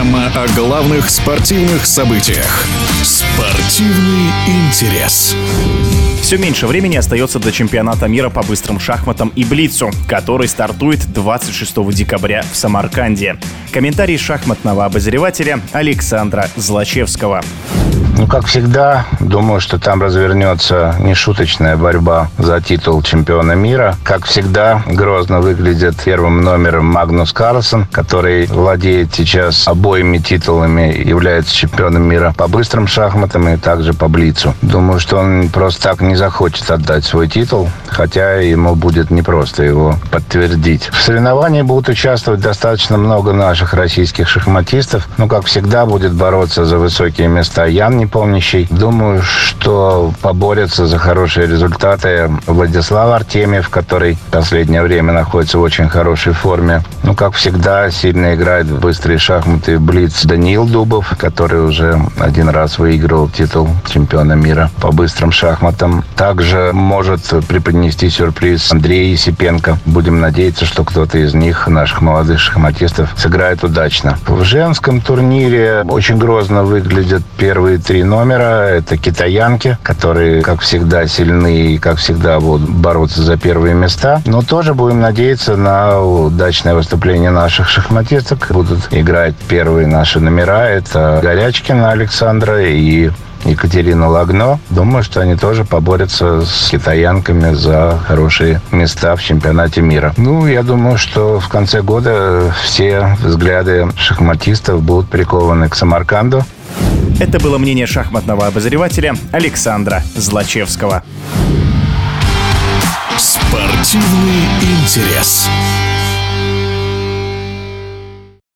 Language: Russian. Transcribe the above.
о главных спортивных событиях. Спортивный интерес. Все меньше времени остается до чемпионата мира по быстрым шахматам и блицу, который стартует 26 декабря в Самарканде. Комментарий шахматного обозревателя Александра Злачевского. Ну, как всегда, думаю, что там развернется нешуточная борьба за титул чемпиона мира. Как всегда, грозно выглядит первым номером Магнус Карлсон, который владеет сейчас обоими титулами, является чемпионом мира по быстрым шахматам и также по блицу. Думаю, что он просто так не захочет отдать свой титул, хотя ему будет непросто его подтвердить. В соревновании будут участвовать достаточно много наших российских шахматистов. Ну, как всегда, будет бороться за высокие места Ян непомнящий. Думаю, что поборется за хорошие результаты Владислав Артемьев, который в последнее время находится в очень хорошей форме. Ну, как всегда, сильно играет в быстрые шахматы Блиц Даниил Дубов, который уже один раз выиграл титул чемпиона мира по быстрым шахматам. Также может преподнести сюрприз Андрей Есипенко. Будем надеяться, что кто-то из них, наших молодых шахматистов, сыграет удачно. В женском турнире очень грозно выглядят первые три номера. Это китаянки, которые, как всегда, сильны и, как всегда, будут бороться за первые места. Но тоже будем надеяться на удачное выступление наших шахматисток. Будут играть первые наши номера. Это Горячкина Александра и Екатерина Лагно. Думаю, что они тоже поборются с китаянками за хорошие места в чемпионате мира. Ну, я думаю, что в конце года все взгляды шахматистов будут прикованы к Самарканду. Это было мнение шахматного обозревателя Александра Злачевского. Спортивный интерес.